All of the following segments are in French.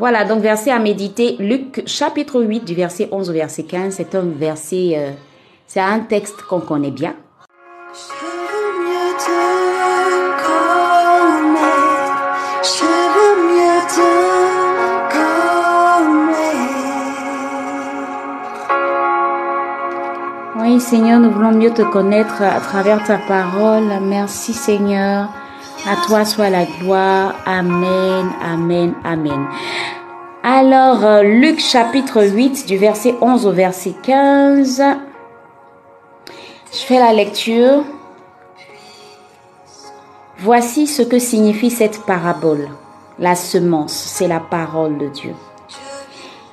Voilà, donc verset à méditer, Luc chapitre 8 du verset 11 au verset 15, c'est un verset, euh, c'est un texte qu'on connaît bien. Oui, Seigneur, nous voulons mieux te connaître à travers ta parole. Merci, Seigneur. À toi soit la gloire. Amen, amen, amen. Alors, euh, Luc chapitre 8 du verset 11 au verset 15. Je fais la lecture. Voici ce que signifie cette parabole. La semence, c'est la parole de Dieu.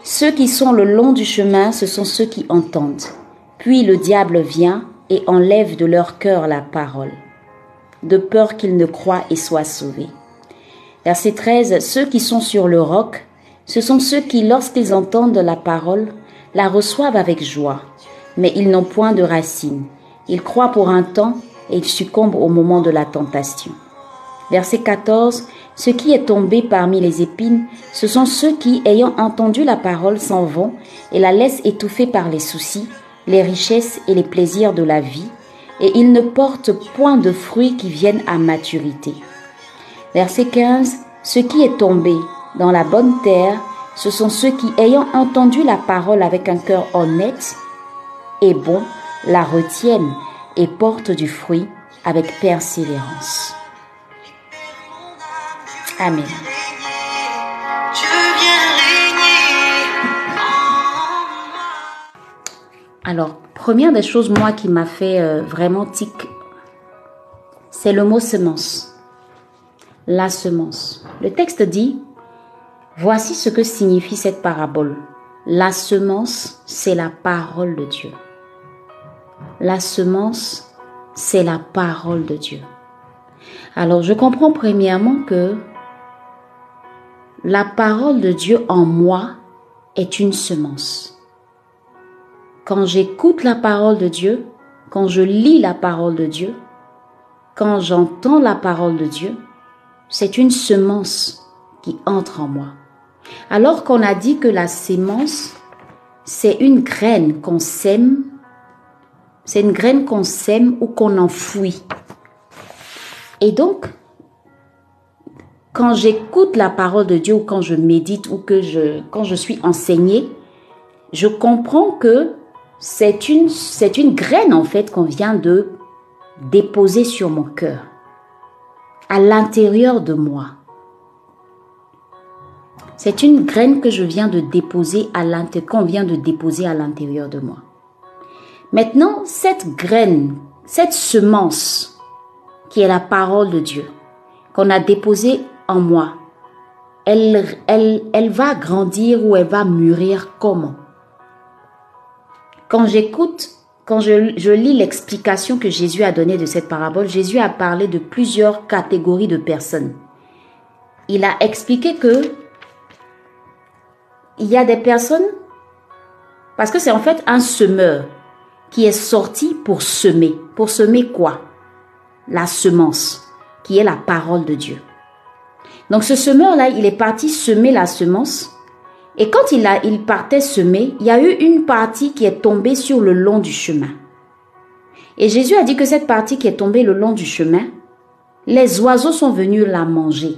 Ceux qui sont le long du chemin, ce sont ceux qui entendent. Puis le diable vient et enlève de leur cœur la parole, de peur qu'ils ne croient et soient sauvés. Verset 13. Ceux qui sont sur le roc, ce sont ceux qui, lorsqu'ils entendent la parole, la reçoivent avec joie, mais ils n'ont point de racines. Ils croient pour un temps et ils succombent au moment de la tentation. Verset 14. Ce qui est tombé parmi les épines, ce sont ceux qui, ayant entendu la parole, s'en vont et la laissent étouffer par les soucis, les richesses et les plaisirs de la vie, et ils ne portent point de fruits qui viennent à maturité. Verset 15. Ce qui est tombé dans la bonne terre, ce sont ceux qui, ayant entendu la parole avec un cœur honnête et bon, la retiennent et portent du fruit avec persévérance. Amen. Alors, première des choses, moi, qui m'a fait euh, vraiment tic, c'est le mot semence. La semence. Le texte dit, voici ce que signifie cette parabole. La semence, c'est la parole de Dieu. La semence, c'est la parole de Dieu. Alors, je comprends premièrement que la parole de Dieu en moi est une semence. Quand j'écoute la parole de Dieu, quand je lis la parole de Dieu, quand j'entends la parole de Dieu, c'est une semence qui entre en moi. Alors qu'on a dit que la sémence, c'est une graine qu'on sème, c'est une graine qu'on sème ou qu'on enfouit. Et donc, quand j'écoute la parole de Dieu ou quand je médite ou que je, quand je suis enseignée, je comprends que c'est une, c'est une graine en fait qu'on vient de déposer sur mon cœur, à l'intérieur de moi. C'est une graine que je viens de déposer à l'intérieur, qu'on vient de déposer à l'intérieur de moi. Maintenant, cette graine, cette semence qui est la parole de Dieu, qu'on a déposée en moi, elle, elle, elle va grandir ou elle va mûrir comment? Quand j'écoute, quand je, je lis l'explication que Jésus a donnée de cette parabole, Jésus a parlé de plusieurs catégories de personnes. Il a expliqué que il y a des personnes, parce que c'est en fait un semeur qui est sorti pour semer. Pour semer quoi? La semence, qui est la parole de Dieu. Donc ce semeur-là, il est parti semer la semence. Et quand il, a, il partait semer, il y a eu une partie qui est tombée sur le long du chemin. Et Jésus a dit que cette partie qui est tombée le long du chemin, les oiseaux sont venus la manger.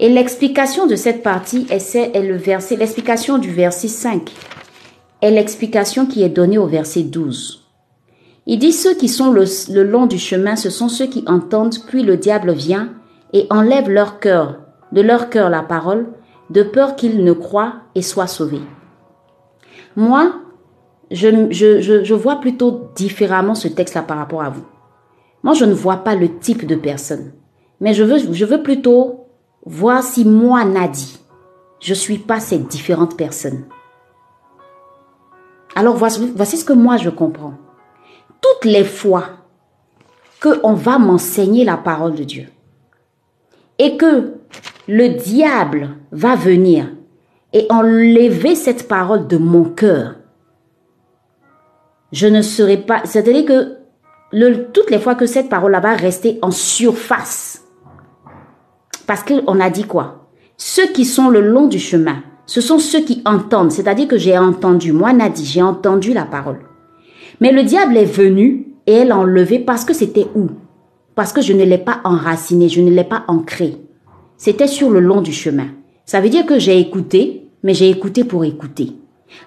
Et l'explication de cette partie est, est le verset, l'explication du verset 5 est l'explication qui est donnée au verset 12. Il dit ceux qui sont le, long du chemin, ce sont ceux qui entendent, puis le diable vient et enlève leur cœur, de leur cœur la parole, de peur qu'ils ne croient et soient sauvés. Moi, je, vois plutôt différemment ce texte-là par rapport à vous. Moi, je ne vois pas le type de personne, mais je veux plutôt voir moi, Nadi, je suis pas ces différentes personnes. Alors voici, ce que moi je comprends. Toutes les fois que on va m'enseigner la parole de Dieu et que le diable va venir et enlever cette parole de mon cœur, je ne serai pas. C'est-à-dire que toutes les fois que cette parole-là va rester en surface, parce qu'on a dit quoi? Ceux qui sont le long du chemin, ce sont ceux qui entendent, c'est-à-dire que j'ai entendu, moi Nadi, j'ai entendu la parole. Mais le diable est venu et elle l'a enlevé parce que c'était où? Parce que je ne l'ai pas enraciné, je ne l'ai pas ancré. C'était sur le long du chemin. Ça veut dire que j'ai écouté, mais j'ai écouté pour écouter.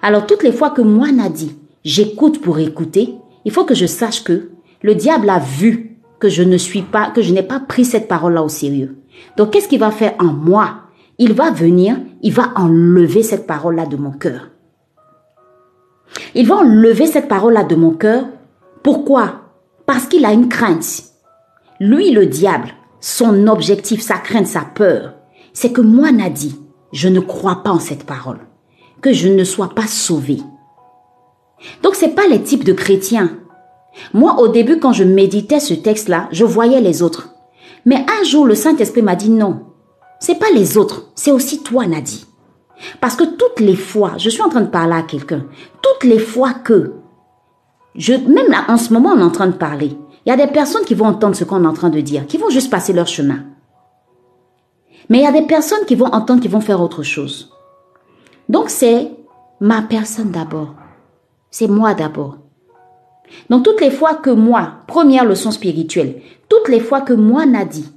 Alors toutes les fois que moi Nadi, j'écoute pour écouter, il faut que je sache que le diable a vu que je ne suis pas, que je n'ai pas pris cette parole-là au sérieux. Donc qu'est-ce qu'il va faire en moi? Il va venir, il va enlever cette parole-là de mon cœur. Il va enlever cette parole-là de mon cœur. Pourquoi? Parce qu'il a une crainte. Lui, le diable, son objectif, sa crainte, sa peur, c'est que moi, Nadi, je ne crois pas en cette parole, que je ne sois pas sauvé. Donc, c'est pas les types de chrétiens. Moi, au début, quand je méditais ce texte-là, je voyais les autres. Mais un jour, le Saint-Esprit m'a dit non, c'est pas les autres, c'est aussi toi, Nadi. Parce que toutes les fois, je suis en train de parler à quelqu'un, toutes les fois que, je, même là, en ce moment, on est en train de parler, il y a des personnes qui vont entendre ce qu'on est en train de dire, qui vont juste passer leur chemin. Mais il y a des personnes qui vont entendre, qui vont faire autre chose. Donc c'est ma personne d'abord. C'est moi d'abord. Donc toutes les fois que moi, première leçon spirituelle, toutes les fois que moi, Nadi,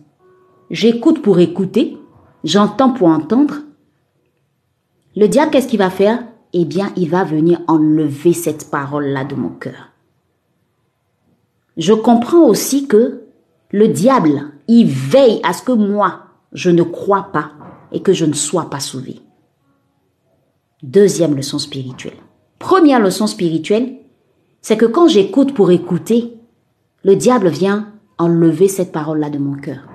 j'écoute pour écouter, j'entends pour entendre, le diable, qu'est-ce qu'il va faire? Eh bien, il va venir enlever cette parole-là de mon cœur. Je comprends aussi que le diable, il veille à ce que moi, je ne crois pas et que je ne sois pas sauvé. Deuxième leçon spirituelle. Première leçon spirituelle, c'est que quand j'écoute pour écouter, le diable vient enlever cette parole-là de mon cœur.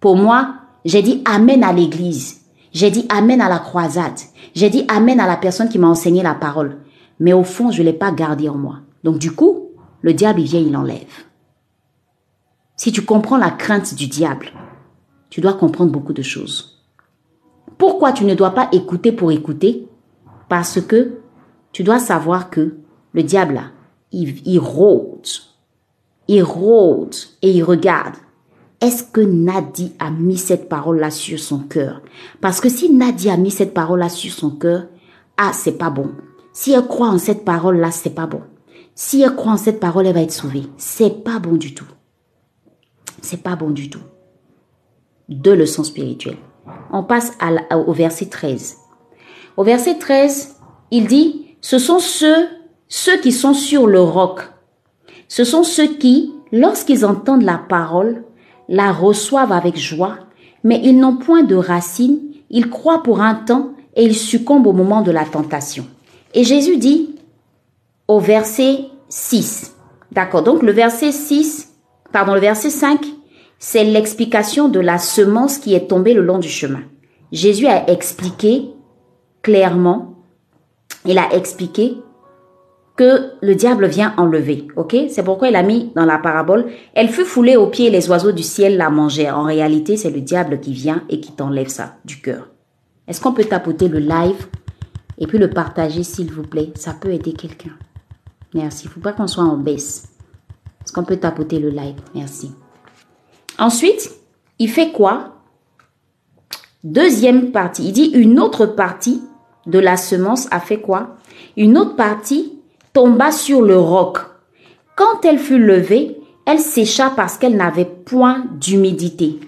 Pour moi, j'ai dit Amen à l'église. J'ai dit Amen à la croisade. J'ai dit Amen à la personne qui m'a enseigné la parole. Mais au fond, je ne l'ai pas gardé en moi. Donc du coup, le diable, il vient, il enlève. Si tu comprends la crainte du diable, tu dois comprendre beaucoup de choses. Pourquoi tu ne dois pas écouter pour écouter? Parce que tu dois savoir que le diable, là, il, il rôde. Il rôde et il regarde. Est-ce que Nadi a mis cette parole-là sur son cœur? Parce que si Nadi a mis cette parole-là sur son cœur, ah, c'est pas bon. Si elle croit en cette parole-là, c'est pas bon. Si elle croit en cette parole, elle va être sauvée. C'est pas bon du tout. C'est pas bon du tout. Deux leçons spirituelles. On passe au verset 13. Au verset 13, il dit, ce sont ceux, ceux qui sont sur le roc. Ce sont ceux qui, lorsqu'ils entendent la parole, la reçoivent avec joie, mais ils n'ont point de racines, ils croient pour un temps et ils succombent au moment de la tentation. Et Jésus dit au verset 6, d'accord, donc le verset 6, pardon, le verset 5, c'est l'explication de la semence qui est tombée le long du chemin. Jésus a expliqué clairement, il a expliqué que le diable vient enlever. Ok? C'est pourquoi il a mis dans la parabole, elle fut foulée aux pieds, les oiseaux du ciel la mangeaient. En réalité, c'est le diable qui vient et qui t'enlève ça du cœur. Est-ce qu'on peut tapoter le live et puis le partager, s'il vous plaît? Ça peut aider quelqu'un. Merci. Il ne faut pas qu'on soit en baisse. Est-ce qu'on peut tapoter le live? Merci. Ensuite, il fait quoi? Deuxième partie. Il dit une autre partie de la semence a fait quoi? Une autre partie tomba sur le roc. Quand elle fut levée, elle sécha parce qu'elle n'avait point d'humidité.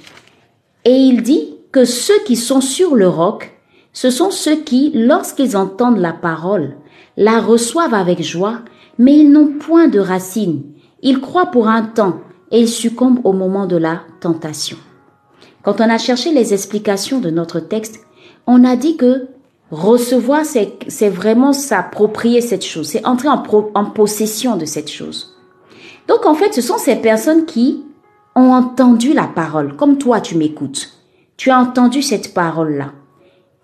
Et il dit que ceux qui sont sur le roc, ce sont ceux qui, lorsqu'ils entendent la parole, la reçoivent avec joie, mais ils n'ont point de racines. Ils croient pour un temps et ils succombent au moment de la tentation. Quand on a cherché les explications de notre texte, on a dit que Recevoir, c'est vraiment s'approprier cette chose, c'est entrer en, en possession de cette chose. Donc en fait, ce sont ces personnes qui ont entendu la parole, comme toi tu m'écoutes. Tu as entendu cette parole-là.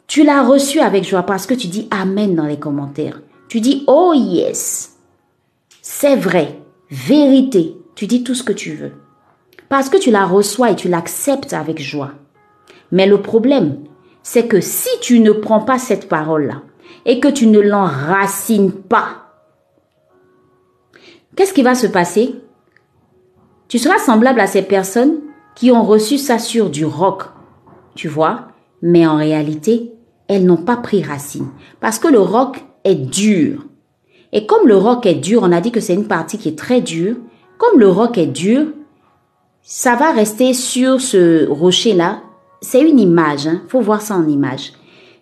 Tu l'as reçue avec joie parce que tu dis Amen dans les commentaires. Tu dis Oh yes, c'est vrai, vérité. Tu dis tout ce que tu veux. Parce que tu la reçois et tu l'acceptes avec joie. Mais le problème, c'est que si tu ne prends pas cette parole-là et que tu ne l'enracines pas, qu'est-ce qui va se passer? Tu seras semblable à ces personnes qui ont reçu ça sur du roc, tu vois, Mais en réalité, elles n'ont pas pris racine. Parce que le roc est dur. Et comme le roc est dur, on a dit que c'est une partie qui est très dure. Comme le roc est dur, ça va rester sur ce rocher-là. C'est une image, hein. Faut voir ça en image.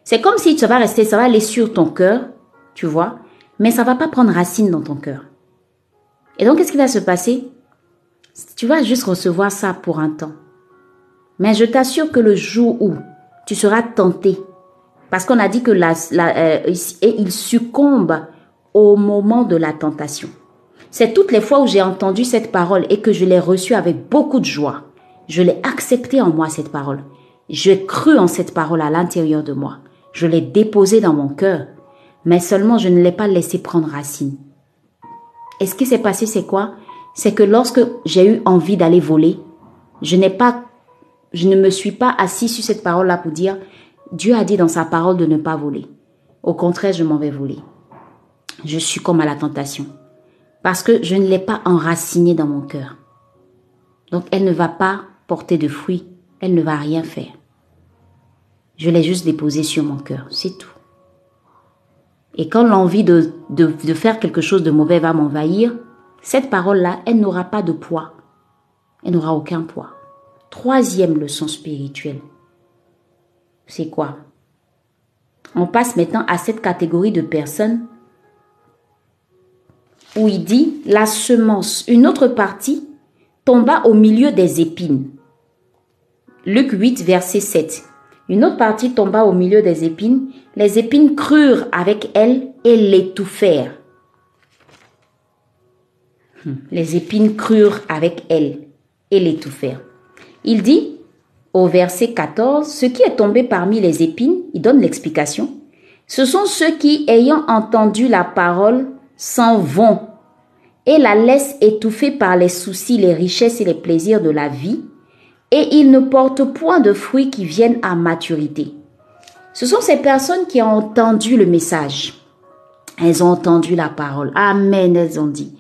C'est comme si ça va rester, ça va aller sur ton cœur, tu vois, mais ça va pas prendre racine dans ton cœur. Et donc, qu'est-ce qui va se passer? Tu vas juste recevoir ça pour un temps. Mais je t'assure que le jour où tu seras tenté, parce qu'on a dit que la, la, euh, et il succombe au moment de la tentation. C'est toutes les fois où j'ai entendu cette parole et que je l'ai reçue avec beaucoup de joie. Je l'ai acceptée en moi, cette parole. J'ai cru en cette parole à l'intérieur de moi. Je l'ai déposée dans mon cœur. Mais seulement je ne l'ai pas laissée prendre racine. Et ce qui s'est passé, c'est quoi? C'est que lorsque j'ai eu envie d'aller voler, je n'ai pas, je ne me suis pas assis sur cette parole-là pour dire, Dieu a dit dans sa parole de ne pas voler. Au contraire, je m'en vais voler. Je suis comme à la tentation. Parce que je ne l'ai pas enracinée dans mon cœur. Donc elle ne va pas porter de fruits. Elle ne va rien faire. Je l'ai juste déposée sur mon cœur. C'est tout. Et quand l'envie de, faire quelque chose de mauvais va m'envahir, cette parole-là, elle n'aura pas de poids. Elle n'aura aucun poids. Troisième leçon spirituelle. C'est quoi? On passe maintenant à cette catégorie de personnes où il dit la semence, une autre partie, tomba au milieu des épines. Luc 8, verset 7. Une autre partie tomba au milieu des épines. Les épines crurent avec elle et l'étouffèrent. Hmm. Les épines crurent avec elle et l'étouffèrent. Il dit au verset 14, ce qui est tombé parmi les épines, il donne l'explication, ce sont ceux qui, ayant entendu la parole, s'en vont et la laissent étouffer par les soucis, les richesses et les plaisirs de la vie, et ils ne portent point de fruits qui viennent à maturité. Ce sont ces personnes qui ont entendu le message. Elles ont entendu la parole. Amen, elles ont dit.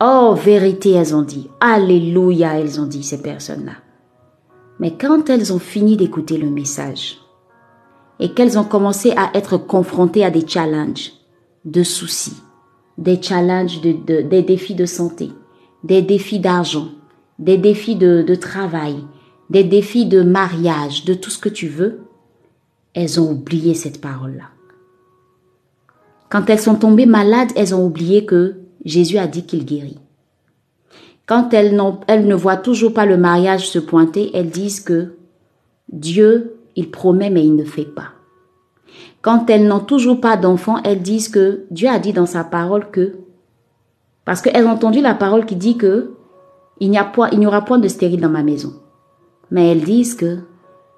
Oh, vérité, elles ont dit. Alléluia, elles ont dit, ces personnes-là. Mais quand elles ont fini d'écouter le message et qu'elles ont commencé à être confrontées à des challenges, de soucis, des challenges, de, des défis de santé, des défis d'argent, des défis de travail, des défis de mariage, de tout ce que tu veux, elles ont oublié cette parole-là. Quand elles sont tombées malades, elles ont oublié que Jésus a dit qu'il guérit. Quand elles, ne voient toujours pas le mariage se pointer, elles disent que Dieu, il promet mais il ne fait pas. Quand elles n'ont toujours pas d'enfants, elles disent que Dieu a dit dans sa parole que, parce qu'elles ont entendu la parole qui dit que il n'y aura point de stérile dans ma maison. Mais elles disent que,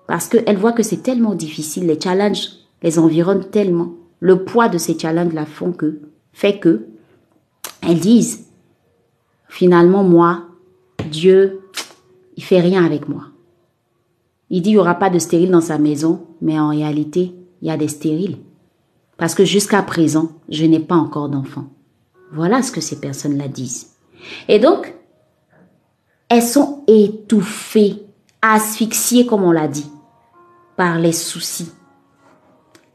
parce qu'elles voient que c'est tellement difficile, les challenges les environnent tellement, le poids de ces challenges-là font que, fait que, elles disent, finalement, moi, Dieu, il fait rien avec moi. Il dit, il n'y aura pas de stérile dans sa maison, mais en réalité, il y a des stériles. Parce que jusqu'à présent, je n'ai pas encore d'enfant. Voilà ce que ces personnes-là disent. Et donc, elles sont étouffées, asphyxiées, comme on l'a dit, par les soucis,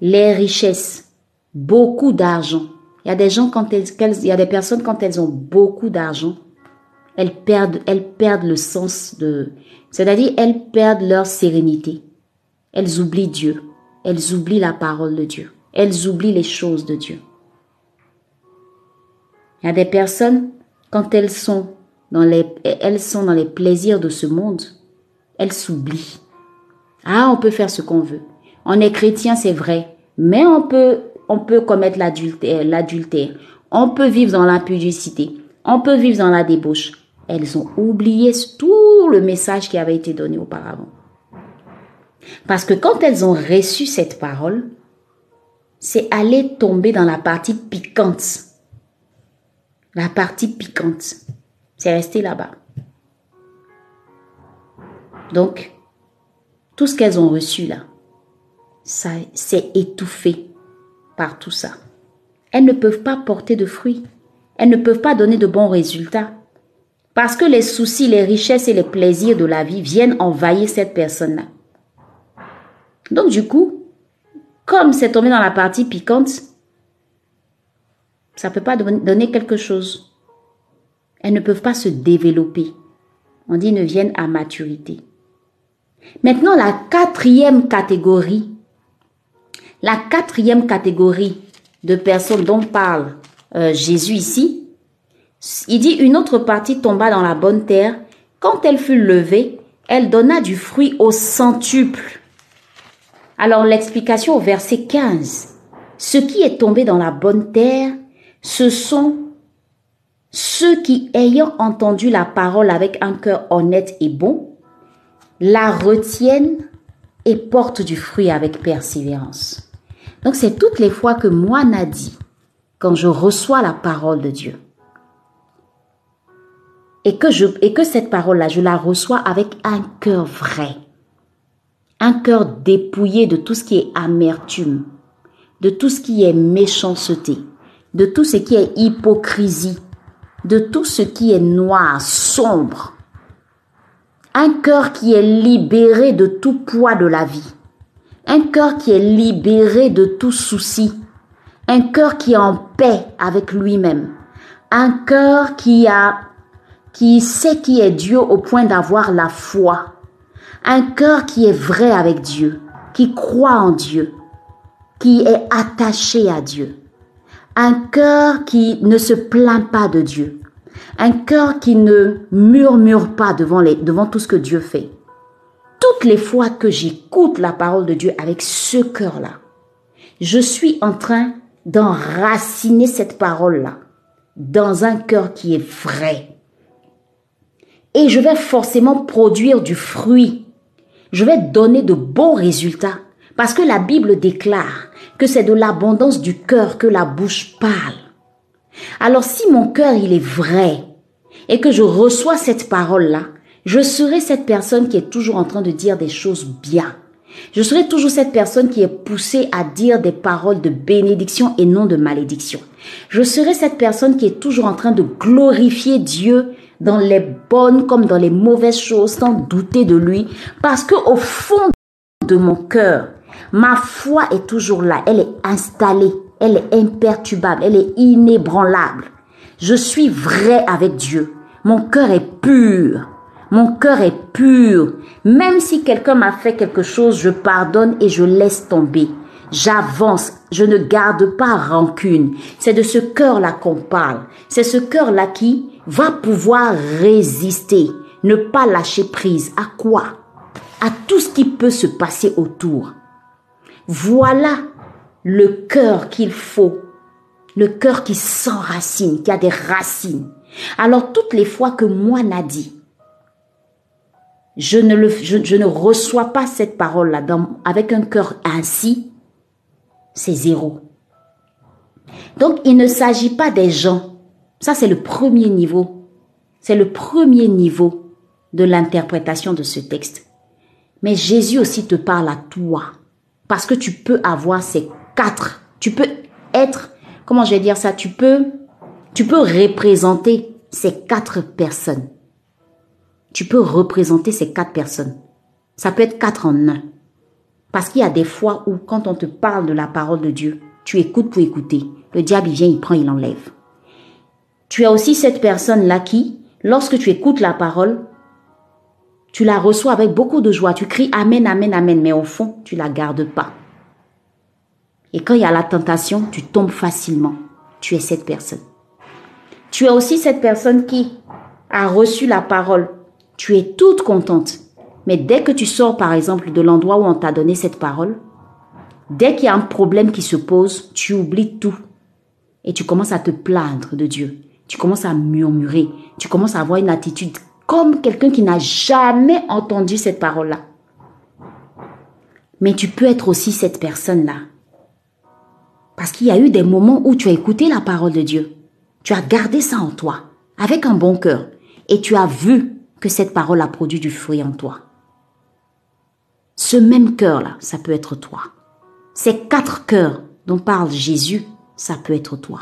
les richesses, beaucoup d'argent. Il y a des gens quand elles, il y a des personnes quand elles ont beaucoup d'argent, elles perdent, elles perdent le sens de, c'est-à-dire elles perdent leur sérénité. Elles oublient Dieu elles oublient la parole de Dieu. Elles oublient les choses de Dieu. Il y a des personnes, quand elles sont dans les, elles sont dans les plaisirs de ce monde, elles s'oublient. Ah, on peut faire ce qu'on veut. On est chrétien, c'est vrai, mais on peut, on peut commettre l'adultère. On peut vivre dans l'impudicité. On peut vivre dans la débauche. Elles ont oublié tout le message qui avait été donné auparavant. Parce que quand elles ont reçu cette parole, c'est aller tomber dans la partie piquante. La partie piquante. C'est resté là-bas. Donc, tout ce qu'elles ont reçu là, ça s'est étouffé par tout ça. Elles ne peuvent pas porter de fruits. Elles ne peuvent pas donner de bons résultats. Parce que les soucis, les richesses et les plaisirs de la vie viennent envahir cette personne-là. Donc du coup, comme c'est tombé dans la partie piquante, ça ne peut pas donner quelque chose. Elles ne peuvent pas se développer. On dit ne viennent à maturité. Maintenant, la quatrième catégorie, la quatrième catégorie de personnes dont parle euh, Jésus ici, il dit une autre partie tomba dans la bonne terre. Quand elle fut levée, elle donna du fruit au centuple. Alors l'explication au verset 15. Ce qui est tombé dans la bonne terre, ce sont ceux qui, ayant entendu la parole avec un cœur honnête et bon, la retiennent et portent du fruit avec persévérance. Donc c'est toutes les fois que moi, Nadi, quand je reçois la parole de Dieu, et que, je, et que cette parole-là, je la reçois avec un cœur vrai, un cœur dépouillé de tout ce qui est amertume, de tout ce qui est méchanceté, de tout ce qui est hypocrisie, de tout ce qui est noir, sombre. Un cœur qui est libéré de tout poids de la vie. Un cœur qui est libéré de tout souci. Un cœur qui est en paix avec lui-même. Un cœur qui a, qui sait qui est Dieu au point d'avoir la foi. Un cœur qui est vrai avec Dieu, qui croit en Dieu, qui est attaché à Dieu. Un cœur qui ne se plaint pas de Dieu. Un cœur qui ne murmure pas devant, devant tout ce que Dieu fait. Toutes les fois que j'écoute la parole de Dieu avec ce cœur-là, je suis en train d'enraciner cette parole-là dans un cœur qui est vrai. Et je vais forcément produire du fruit. Je vais donner de bons résultats. Parce que la Bible déclare que c'est de l'abondance du cœur que la bouche parle. Alors si mon cœur il est vrai et que je reçois cette parole-là, je serai cette personne qui est toujours en train de dire des choses bien. Je serai toujours cette personne qui est poussée à dire des paroles de bénédiction et non de malédiction. Je serai cette personne qui est toujours en train de glorifier Dieu dans les bonnes comme dans les mauvaises choses sans douter de lui parce que au fond de mon cœur, Ma foi est toujours là, elle est installée, elle est imperturbable, elle est inébranlable. Je suis vrai avec Dieu. Mon cœur est pur. Mon cœur est pur. Même si quelqu'un m'a fait quelque chose, je pardonne et je laisse tomber. J'avance, je ne garde pas rancune. C'est de ce cœur-là qu'on parle. C'est ce cœur-là qui va pouvoir résister, ne pas lâcher prise. À quoi? À tout ce qui peut se passer autour. Voilà le cœur qu'il faut, le cœur qui s'enracine, qui a des racines. Alors toutes les fois que moi, Nadi, je ne, le, je, ne reçois pas cette parole-là avec un cœur ainsi, c'est zéro. Donc il ne s'agit pas des gens. Ça, c'est le premier niveau. C'est le premier niveau de l'interprétation de ce texte. Mais Jésus aussi te parle à toi. Parce que tu peux avoir ces quatre. Tu peux être, comment je vais dire ça, tu peux, tu peux représenter ces quatre personnes. Tu peux représenter ces quatre personnes. Ça peut être quatre en un. Parce qu'il y a des fois où, quand on te parle de la parole de Dieu, tu écoutes pour écouter. Le diable, il vient, il prend, il enlève. Tu as aussi cette personne-là qui, lorsque tu écoutes la parole, tu la reçois avec beaucoup de joie. Tu cries Amen, Amen, Amen. Mais au fond, tu la gardes pas. Et quand il y a la tentation, tu tombes facilement. Tu es cette personne. Tu es aussi cette personne qui a reçu la parole. Tu es toute contente. Mais dès que tu sors, par exemple, de l'endroit où on t'a donné cette parole, dès qu'il y a un problème qui se pose, tu oublies tout. Et tu commences à te plaindre de Dieu. Tu commences à murmurer. Tu commences à avoir une attitude comme quelqu'un qui n'a jamais entendu cette parole-là. Mais tu peux être aussi cette personne-là. Parce qu'il y a eu des moments où tu as écouté la parole de Dieu. Tu as gardé ça en toi, avec un bon cœur. Et tu as vu que cette parole a produit du fruit en toi. Ce même cœur-là, ça peut être toi. Ces quatre cœurs dont parle Jésus, ça peut être toi.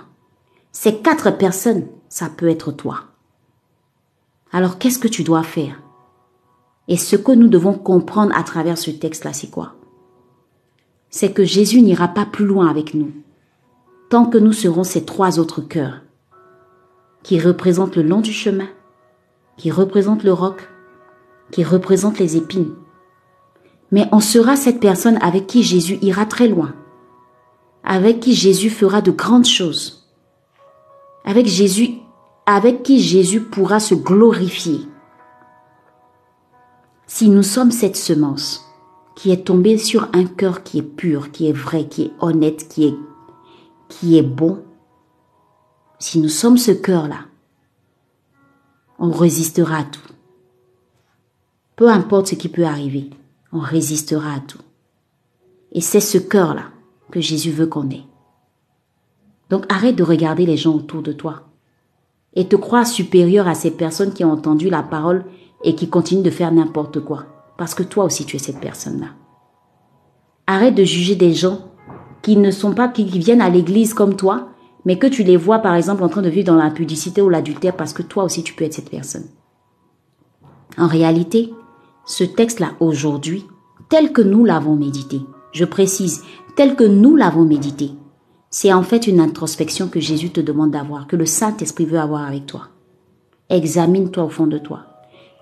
Ces quatre personnes, ça peut être toi. Alors qu'est-ce que tu dois faire? Et ce que nous devons comprendre à travers ce texte-là, c'est quoi? C'est que Jésus n'ira pas plus loin avec nous tant que nous serons ces trois autres cœurs qui représentent le long du chemin, qui représentent le roc, qui représentent les épines. Mais on sera cette personne avec qui Jésus ira très loin, avec qui Jésus fera de grandes choses, avec Jésus, avec qui Jésus pourra se glorifier. Si nous sommes cette semence qui est tombée sur un cœur qui est pur, qui est vrai, qui est honnête, qui est, qui est bon, si nous sommes ce cœur-là, on résistera à tout. Peu importe ce qui peut arriver, on résistera à tout. Et c'est ce cœur-là que Jésus veut qu'on ait. Donc arrête de regarder les gens autour de toi et te croire supérieur à ces personnes qui ont entendu la parole et qui continuent de faire n'importe quoi. Parce que toi aussi tu es cette personne-là. Arrête de juger des gens qui ne sont pas, qui viennent à l'église comme toi, mais que tu les vois par exemple en train de vivre dans la pudicité ou l'adultère parce que toi aussi tu peux être cette personne. En réalité, ce texte-là aujourd'hui, tel que nous l'avons médité, je précise, tel que nous l'avons médité, c'est en fait une introspection que Jésus te demande d'avoir, que le Saint-Esprit veut avoir avec toi. Examine-toi au fond de toi.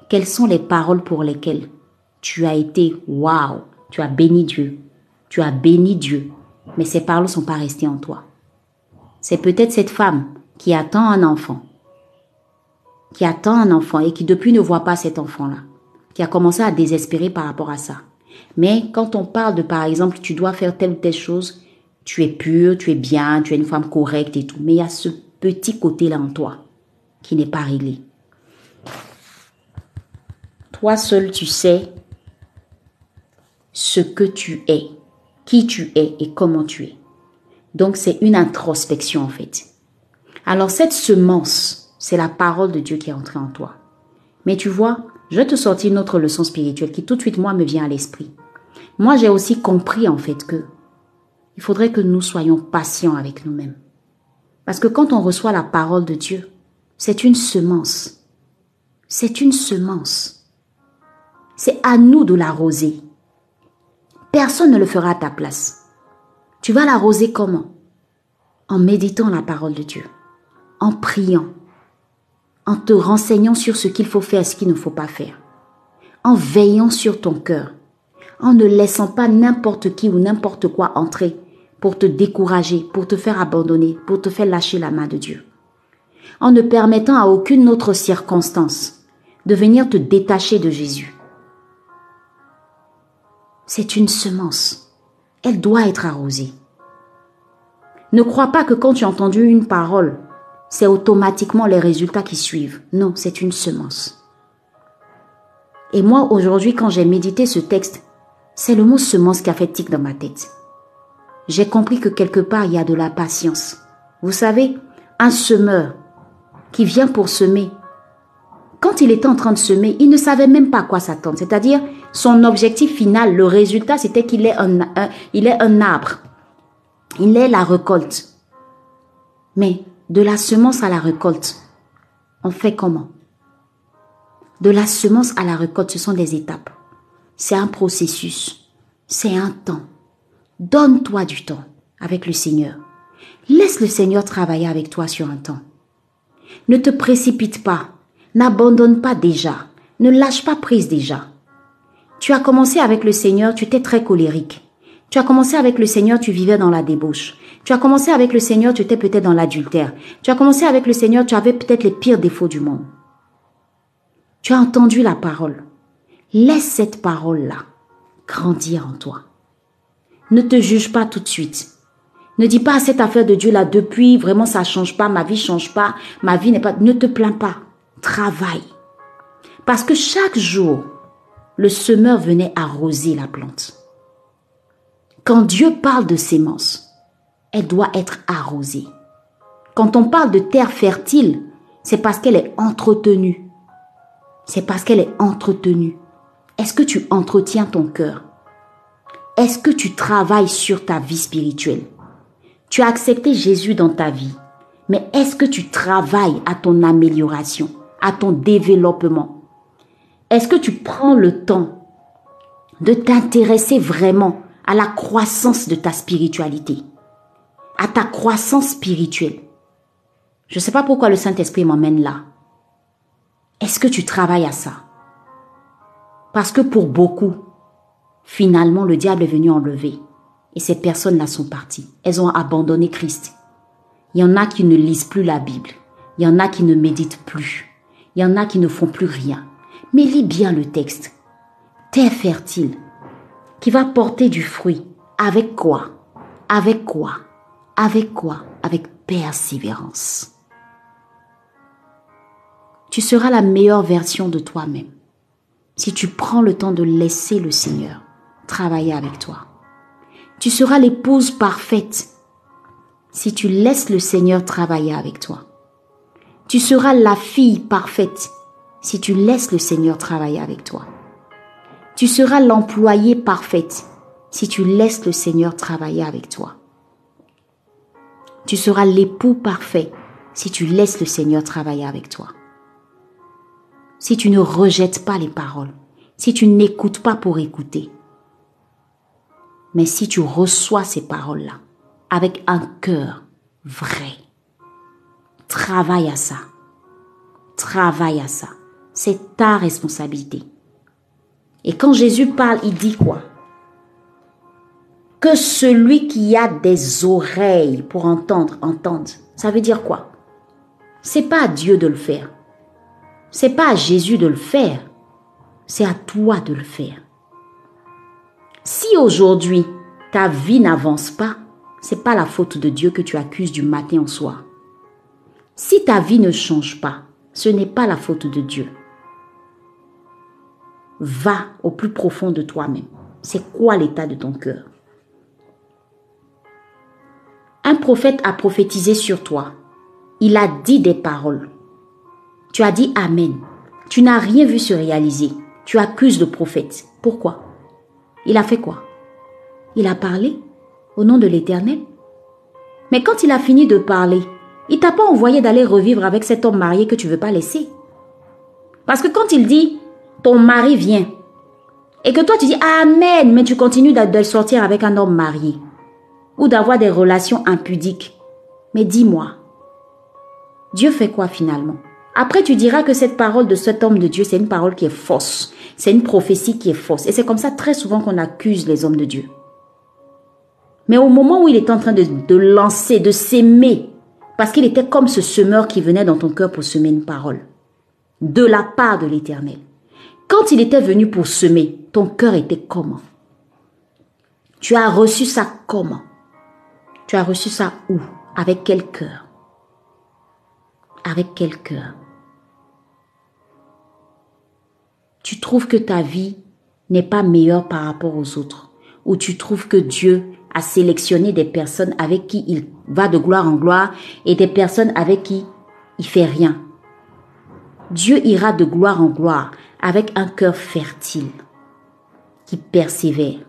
Quelles sont les paroles pour lesquelles tu as été waouh, tu as béni Dieu, tu as béni Dieu, mais ces paroles ne sont pas restées en toi. C'est peut-être cette femme qui attend un enfant, qui attend un enfant et qui depuis ne voit pas cet enfant-là, qui a commencé à désespérer par rapport à ça. Mais quand on parle de, par exemple, tu dois faire telle ou telle chose, tu es pure, tu es bien, tu es une femme correcte et tout, mais il y a ce petit côté-là en toi qui n'est pas réglé. Toi seul, tu sais ce que tu es, qui tu es et comment tu es. Donc c'est une introspection en fait. Alors cette semence, c'est la parole de Dieu qui est entrée en toi. Mais tu vois, je vais te sortir une autre leçon spirituelle qui tout de suite moi me vient à l'esprit. Moi j'ai aussi compris en fait que il faudrait que nous soyons patients avec nous-mêmes. Parce que quand on reçoit la parole de Dieu, c'est une semence. C'est une semence. C'est à nous de l'arroser. Personne ne le fera à ta place. Tu vas l'arroser comment? En méditant la parole de Dieu, en priant, en te renseignant sur ce qu'il faut faire et ce qu'il ne faut pas faire, en veillant sur ton cœur, en ne laissant pas n'importe qui ou n'importe quoi entrer pour te décourager, pour te faire abandonner, pour te faire lâcher la main de Dieu, en ne permettant à aucune autre circonstance de venir te détacher de Jésus. C'est une semence. Elle doit être arrosée. Ne crois pas que quand tu as entendu une parole, c'est automatiquement les résultats qui suivent. Non, c'est une semence. Et moi, aujourd'hui, quand j'ai médité ce texte, c'est le mot semence qui a fait tic dans ma tête. J'ai compris que quelque part, il y a de la patience. Vous savez, un semeur qui vient pour semer, quand il était en train de semer, il ne savait même pas à quoi s'attendre. C'est-à-dire, son objectif final, le résultat, c'était qu'il ait un, il est un arbre. Il est la récolte. Mais de la semence à la récolte, on fait comment? De la semence à la récolte, ce sont des étapes. C'est un processus. C'est un temps. Donne-toi du temps avec le Seigneur. Laisse le Seigneur travailler avec toi sur un temps. Ne te précipite pas. N'abandonne pas déjà. Ne lâche pas prise déjà. Tu as commencé avec le Seigneur, tu étais très colérique. Tu as commencé avec le Seigneur, tu vivais dans la débauche. Tu as commencé avec le Seigneur, tu étais peut-être dans l'adultère. Tu as commencé avec le Seigneur, tu avais peut-être les pires défauts du monde. Tu as entendu la parole. Laisse cette parole-là grandir en toi. Ne te juge pas tout de suite. Ne dis pas cette affaire de Dieu là, depuis, vraiment ça change pas, ma vie change pas, ma vie n'est pas... Ne te plains pas. Travaille. Parce que chaque jour, le semeur venait arroser la plante. Quand Dieu parle de sémence, elle doit être arrosée. Quand on parle de terre fertile, c'est parce qu'elle est entretenue. C'est parce qu'elle est entretenue. Est-ce que tu entretiens ton cœur? Est-ce que tu travailles sur ta vie spirituelle? Tu as accepté Jésus dans ta vie, mais est-ce que tu travailles à ton amélioration, à ton développement? Est-ce que tu prends le temps de t'intéresser vraiment à la croissance de ta spiritualité, à ta croissance spirituelle? Je ne sais pas pourquoi le Saint-Esprit m'emmène là. Est-ce que tu travailles à ça? Parce que pour beaucoup, finalement, le diable est venu enlever. Et ces personnes-là sont parties. Elles ont abandonné Christ. Il y en a qui ne lisent plus la Bible. Il y en a qui ne méditent plus. Il y en a qui ne font plus rien. Mais lis bien le texte. Terre fertile, qui va porter du fruit. Avec quoi? Avec quoi? Avec quoi? Avec persévérance. Tu seras la meilleure version de toi-même si tu prends le temps de laisser le Seigneur travailler avec toi. Tu seras l'épouse parfaite si tu laisses le Seigneur travailler avec toi. Tu seras la fille parfaite si tu laisses le Seigneur travailler avec toi. Tu seras l'employé parfaite si tu laisses le Seigneur travailler avec toi. Tu seras l'époux parfait si tu laisses le Seigneur travailler avec toi. Si tu ne rejettes pas les paroles, si tu n'écoutes pas pour écouter, mais si tu reçois ces paroles-là avec un cœur vrai, travaille à ça. Travaille à ça. C'est ta responsabilité. Et quand Jésus parle, il dit quoi? Que celui qui a des oreilles pour entendre, entende. Ça veut dire quoi? C'est pas à Dieu de le faire. C'est pas à Jésus de le faire. C'est à toi de le faire. Si aujourd'hui ta vie n'avance pas, c'est pas la faute de Dieu que tu accuses du matin au soir. Si ta vie ne change pas, ce n'est pas la faute de Dieu. Va au plus profond de toi-même. C'est quoi l'état de ton cœur? Un prophète a prophétisé sur toi. Il a dit des paroles. Tu as dit Amen. Tu n'as rien vu se réaliser. Tu accuses le prophète. Pourquoi? Il a fait quoi? Il a parlé au nom de l'Éternel? Mais quand il a fini de parler, il t'a pas envoyé d'aller revivre avec cet homme marié que tu veux pas laisser? Parce que quand il dit ton mari vient et que toi tu dis Amen, mais tu continues de sortir avec un homme marié ou d'avoir des relations impudiques. Mais dis-moi, Dieu fait quoi finalement? Après tu diras que cette parole de cet homme de Dieu, c'est une parole qui est fausse. C'est une prophétie qui est fausse. Et c'est comme ça très souvent qu'on accuse les hommes de Dieu. Mais au moment où il est en train de, de lancer, de s'aimer, parce qu'il était comme ce semeur qui venait dans ton cœur pour semer une parole, de la part de l'Éternel. Quand il était venu pour semer, ton cœur était comment? Tu as reçu ça comment? Tu as reçu ça où? Avec quel cœur? Avec quel cœur? Tu trouves que ta vie n'est pas meilleure par rapport aux autres? Ou tu trouves que Dieu a sélectionné des personnes avec qui il va de gloire en gloire et des personnes avec qui il fait rien? Dieu ira de gloire en gloire avec un cœur fertile qui persévère.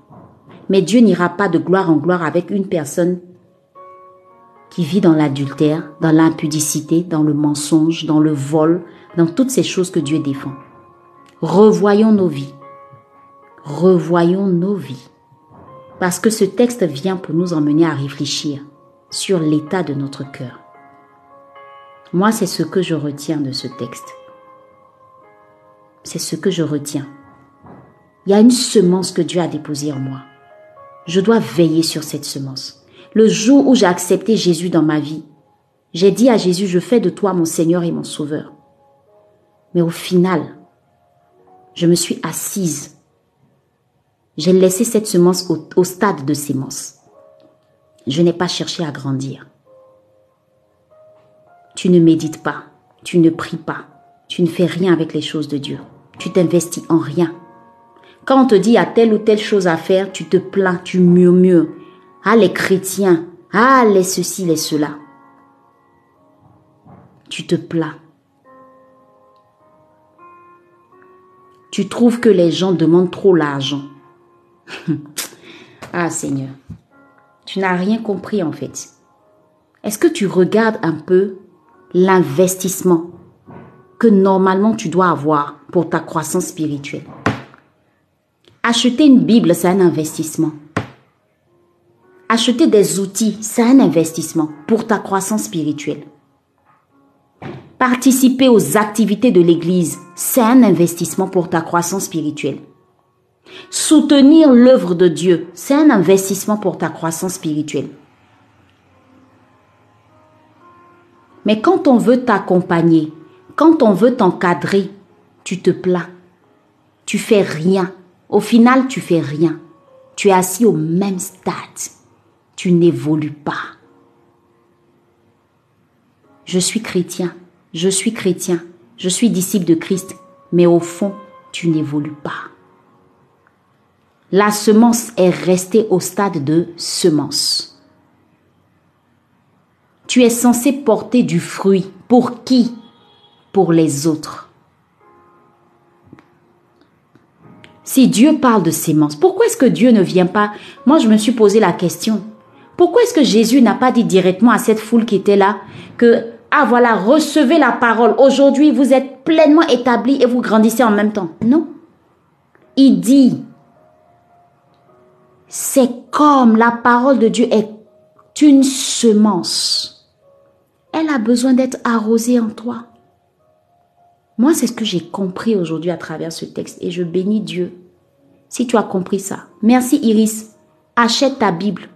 Mais Dieu n'ira pas de gloire en gloire avec une personne qui vit dans l'adultère, dans l'impudicité, dans le mensonge, dans le vol, dans toutes ces choses que Dieu défend. Revoyons nos vies. Revoyons nos vies. Parce que ce texte vient pour nous emmener à réfléchir sur l'état de notre cœur. Moi, c'est ce que je retiens de ce texte. C'est ce que je retiens. Il y a une semence que Dieu a déposée en moi. Je dois veiller sur cette semence. Le jour où j'ai accepté Jésus dans ma vie, j'ai dit à Jésus, je fais de toi mon Seigneur et mon Sauveur. Mais au final, je me suis assise j'ai laissé cette semence au, stade de sémence. Je n'ai pas cherché à grandir. Tu ne médites pas, tu ne pries pas, tu ne fais rien avec les choses de Dieu. Tu t'investis en rien. Quand on te dit à telle ou telle chose à faire, tu te plains, tu murmures. Ah les chrétiens, ah les ceci, les cela. Tu te plains. Tu trouves que les gens demandent trop l'argent. ah Seigneur, tu n'as rien compris en fait. Est-ce que tu regardes un peu l'investissement que normalement tu dois avoir? Pour ta croissance spirituelle Acheter une Bible, c'est un investissement. Acheter des outils, c'est un investissement pour ta croissance spirituelle. Participer aux activités de l'Église, c'est un investissement pour ta croissance spirituelle. Soutenir l'œuvre de Dieu, c'est un investissement pour ta croissance spirituelle. Mais quand on veut t'accompagner, quand on veut t'encadrer, tu te plains. Tu fais rien. Au final, tu fais rien. Tu es assis au même stade. Tu n'évolues pas. Je suis chrétien. Je suis chrétien. Je suis disciple de Christ. Mais au fond, tu n'évolues pas. La semence est restée au stade de semence. Tu es censé porter du fruit. Pour qui? Pour les autres. Si Dieu parle de sémence, pourquoi est-ce que Dieu ne vient pas Moi, je me suis posé la question. Pourquoi est-ce que Jésus n'a pas dit directement à cette foule qui était là que, ah voilà, recevez la parole. Aujourd'hui, vous êtes pleinement établis et vous grandissez en même temps. Non. Il dit, c'est comme la parole de Dieu est une semence. Elle a besoin d'être arrosée en toi. Moi, c'est ce que j'ai compris aujourd'hui à travers ce texte et je bénis Dieu si tu as compris ça. Merci Iris. Achète ta Bible.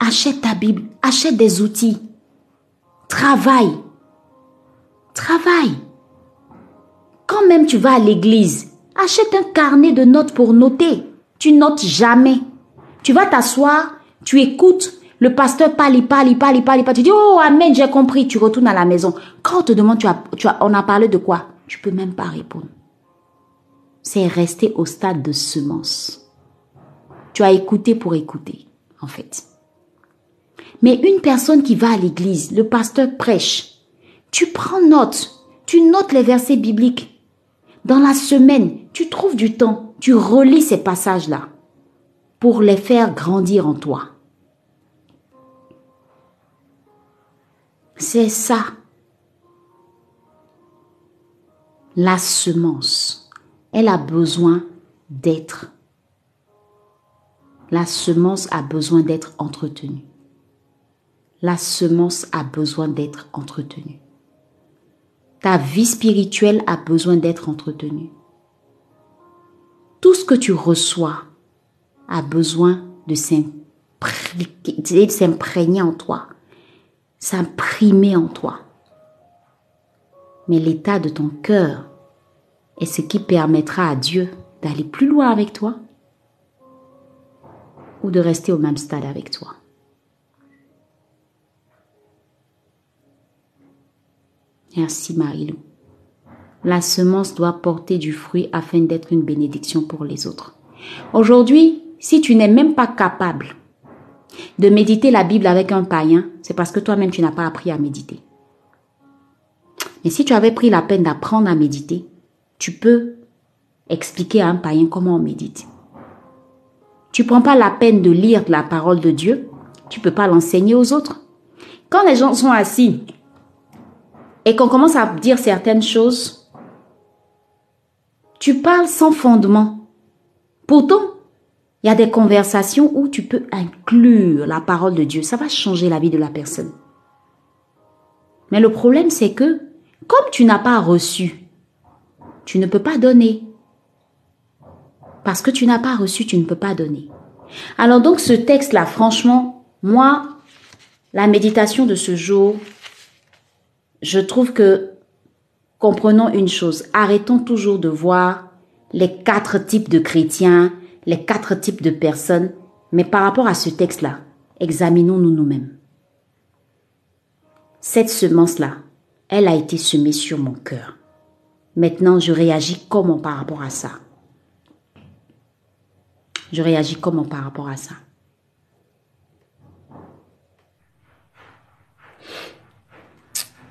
Achète ta Bible. Achète des outils. Travaille. Travaille. Quand même tu vas à l'église, achète un carnet de notes pour noter. Tu notes jamais. Tu vas t'asseoir, tu écoutes, le pasteur parle, il parle, il parle, il parle, il parle. Tu dis, oh, amen, j'ai compris. Tu retournes à la maison. Quand on te demande, tu as, tu as, on a parlé de quoi? Tu peux même pas répondre. C'est rester au stade de semence. Tu as écouté pour écouter, en fait. Mais une personne qui va à l'église, le pasteur prêche, tu prends note, tu notes les versets bibliques. Dans la semaine, tu trouves du temps, tu relis ces passages-là pour les faire grandir en toi. C'est ça. La semence, elle a besoin d'être. La semence a besoin d'être entretenue. La semence a besoin d'être entretenue. Ta vie spirituelle a besoin d'être entretenue. Tout ce que tu reçois a besoin de s'imprégner en toi s'imprimer en toi. Mais l'état de ton cœur est ce qui permettra à Dieu d'aller plus loin avec toi ou de rester au même stade avec toi. Merci Marilou. La semence doit porter du fruit afin d'être une bénédiction pour les autres. Aujourd'hui, si tu n'es même pas capable de méditer la Bible avec un païen, c'est parce que toi-même, tu n'as pas appris à méditer. Mais si tu avais pris la peine d'apprendre à méditer, tu peux expliquer à un païen comment on médite. Tu prends pas la peine de lire la parole de Dieu, tu peux pas l'enseigner aux autres. Quand les gens sont assis et qu'on commence à dire certaines choses, tu parles sans fondement. Pourtant, il y a des conversations où tu peux inclure la parole de Dieu. Ça va changer la vie de la personne. Mais le problème, c'est que comme tu n'as pas reçu, tu ne peux pas donner. Parce que tu n'as pas reçu, tu ne peux pas donner. Alors donc ce texte-là, franchement, moi, la méditation de ce jour, je trouve que comprenons une chose, arrêtons toujours de voir les quatre types de chrétiens, les quatre types de personnes, mais par rapport à ce texte-là, examinons-nous nous-mêmes. Cette semence-là, elle a été semée sur mon cœur. Maintenant, je réagis comment par rapport à ça? Je réagis comment par rapport à ça?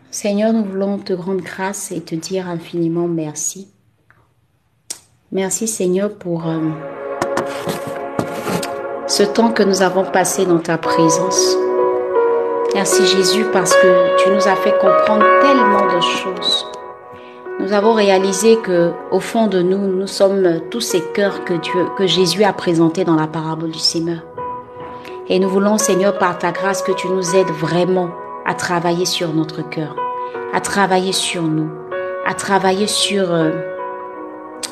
Seigneur, nous voulons te rendre grâce et te dire infiniment merci. Merci Seigneur pour... Euh, ce temps que nous avons passé dans ta présence. Merci Jésus parce que tu nous as fait comprendre tellement de choses. Nous avons réalisé que au fond de nous, nous sommes tous ces cœurs que Dieu, que Jésus a présentés dans la parabole du Seigneur. Et nous voulons, Seigneur, par ta grâce, que tu nous aides vraiment à travailler sur notre cœur, à travailler sur nous, à travailler sur euh,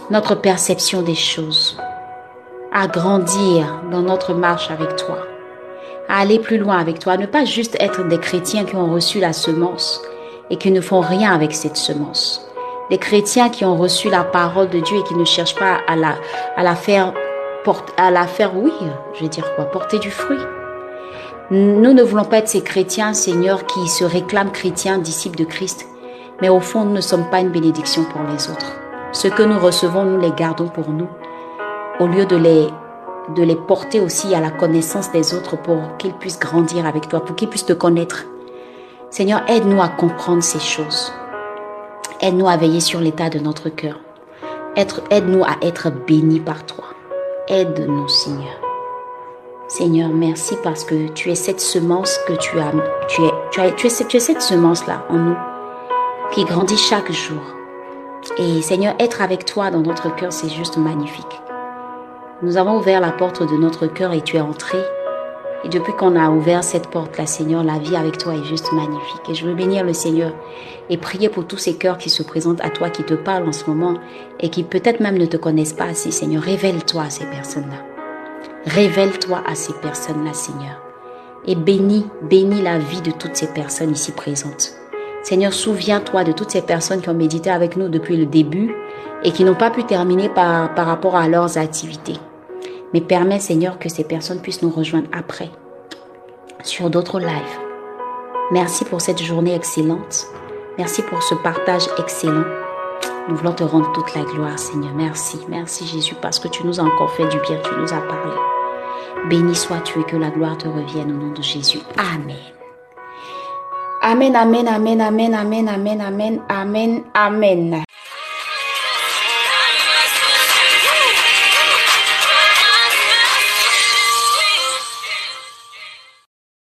notre perception des choses, à grandir dans notre marche avec toi, à aller plus loin avec toi, à ne pas juste être des chrétiens qui ont reçu la semence et qui ne font rien avec cette semence. Des chrétiens qui ont reçu la parole de Dieu et qui ne cherchent pas à la, à la faire porte, à la faire, oui, je vais dire quoi, porter du fruit. Nous ne voulons pas être ces chrétiens, Seigneur, qui se réclament chrétiens, disciples de Christ, mais au fond, nous ne sommes pas une bénédiction pour les autres. Ce que nous recevons, nous les gardons pour nous, au lieu de les, porter aussi à la connaissance des autres pour qu'ils puissent grandir avec toi, pour qu'ils puissent te connaître. Seigneur, aide-nous à comprendre ces choses. Aide-nous à veiller sur l'état de notre cœur. Aide-nous à être bénis par toi. Aide-nous, Seigneur. Seigneur, merci parce que tu es cette semence que tu as, tu es, tu as, tu es, tu es cette semence-là en nous qui grandit chaque jour. Et Seigneur, être avec toi dans notre cœur, c'est juste magnifique. Nous avons ouvert la porte de notre cœur et tu es entré. Et depuis qu'on a ouvert cette porte-là, Seigneur, la vie avec toi est juste magnifique. Et je veux bénir le Seigneur et prier pour tous ces cœurs qui se présentent à toi, qui te parlent en ce moment et qui peut-être même ne te connaissent pas assez. Seigneur, révèle-toi à ces personnes-là. Révèle-toi à ces personnes-là, Seigneur. Et bénis, bénis la vie de toutes ces personnes ici présentes. Seigneur, souviens-toi de toutes ces personnes qui ont médité avec nous depuis le début et qui n'ont pas pu terminer par, par rapport à leurs activités. Mais permets, Seigneur, que ces personnes puissent nous rejoindre après sur d'autres lives. Merci pour cette journée excellente. Merci pour ce partage excellent. Nous voulons te rendre toute la gloire, Seigneur. Merci. Merci, Jésus, parce que tu nous as encore fait du bien, tu nous as parlé. Béni sois-tu et que la gloire te revienne au nom de Jésus. Amen. Amen, amen, amen, amen, amen, amen, amen, amen, amen.